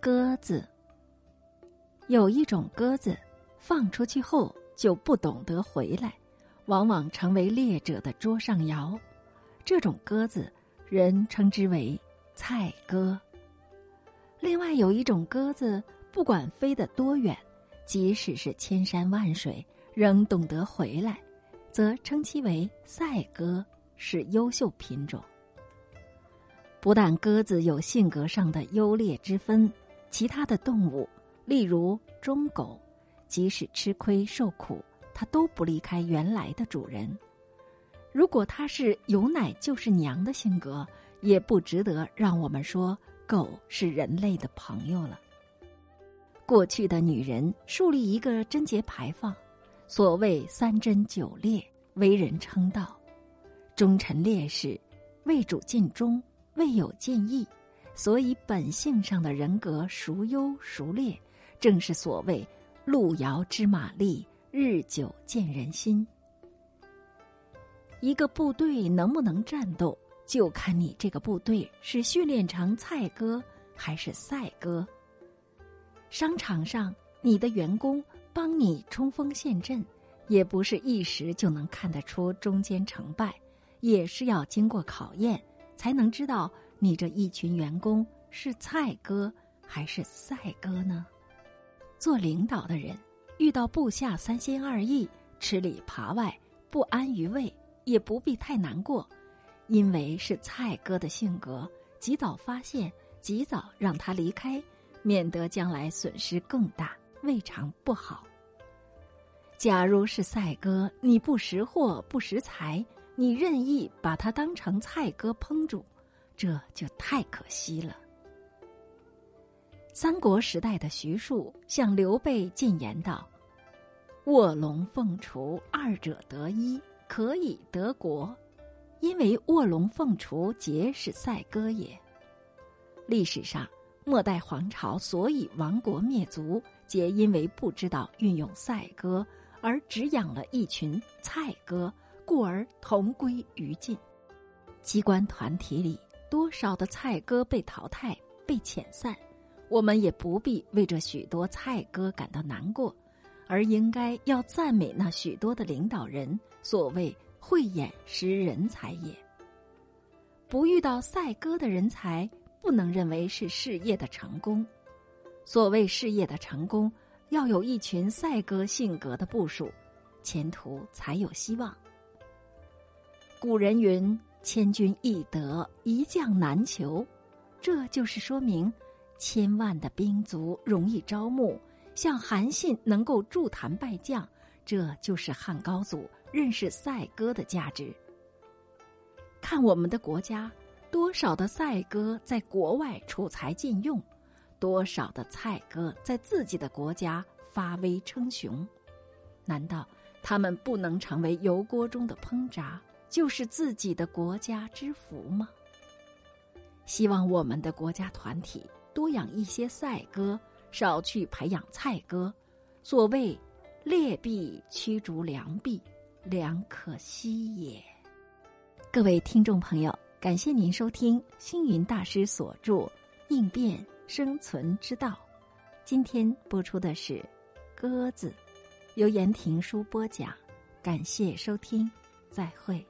鸽子。有一种鸽子，放出去后就不懂得回来，往往成为猎者的桌上肴。这种鸽子，人称之为菜鸽。另外有一种鸽子，不管飞得多远，即使是千山万水，仍懂得回来，则称其为赛鸽，是优秀品种。不但鸽子有性格上的优劣之分，其他的动物。例如忠狗，即使吃亏受苦，它都不离开原来的主人。如果它是有奶就是娘的性格，也不值得让我们说狗是人类的朋友了。过去的女人树立一个贞洁牌坊，所谓三贞九烈，为人称道。忠臣烈士，为主尽忠，为友尽义，所以本性上的人格孰优孰劣。正是所谓“路遥知马力，日久见人心”。一个部队能不能战斗，就看你这个部队是训练成菜鸽还是赛鸽。商场上，你的员工帮你冲锋陷阵，也不是一时就能看得出中间成败，也是要经过考验，才能知道你这一群员工是菜哥还是赛哥呢？做领导的人遇到部下三心二意、吃里扒外、不安于位，也不必太难过，因为是蔡哥的性格，及早发现，及早让他离开，免得将来损失更大，未尝不好。假如是赛哥，你不识货、不识才，你任意把他当成菜哥烹煮，这就太可惜了。三国时代的徐庶向刘备进言道：“卧龙凤雏二者得一，可以得国。因为卧龙凤雏皆是赛鸽也。历史上末代皇朝所以亡国灭族，皆因为不知道运用赛鸽，而只养了一群菜鸽，故而同归于尽。机关团体里多少的菜哥被淘汰、被遣散。”我们也不必为这许多菜歌感到难过，而应该要赞美那许多的领导人。所谓慧眼识人才也。不遇到赛歌的人才，不能认为是事业的成功。所谓事业的成功，要有一群赛歌性格的部署，前途才有希望。古人云：“千军易得，一将难求。”这就是说明。千万的兵卒容易招募，像韩信能够助谈败将，这就是汉高祖认识赛鸽的价值。看我们的国家，多少的赛鸽在国外储才禁用，多少的菜鸽在自己的国家发威称雄，难道他们不能成为油锅中的烹炸，就是自己的国家之福吗？希望我们的国家团体。多养一些赛鸽，少去培养菜鸽。所谓“劣币驱逐良币，良可惜也”。各位听众朋友，感谢您收听星云大师所著《应变生存之道》。今天播出的是《鸽子》，由言庭书播讲。感谢收听，再会。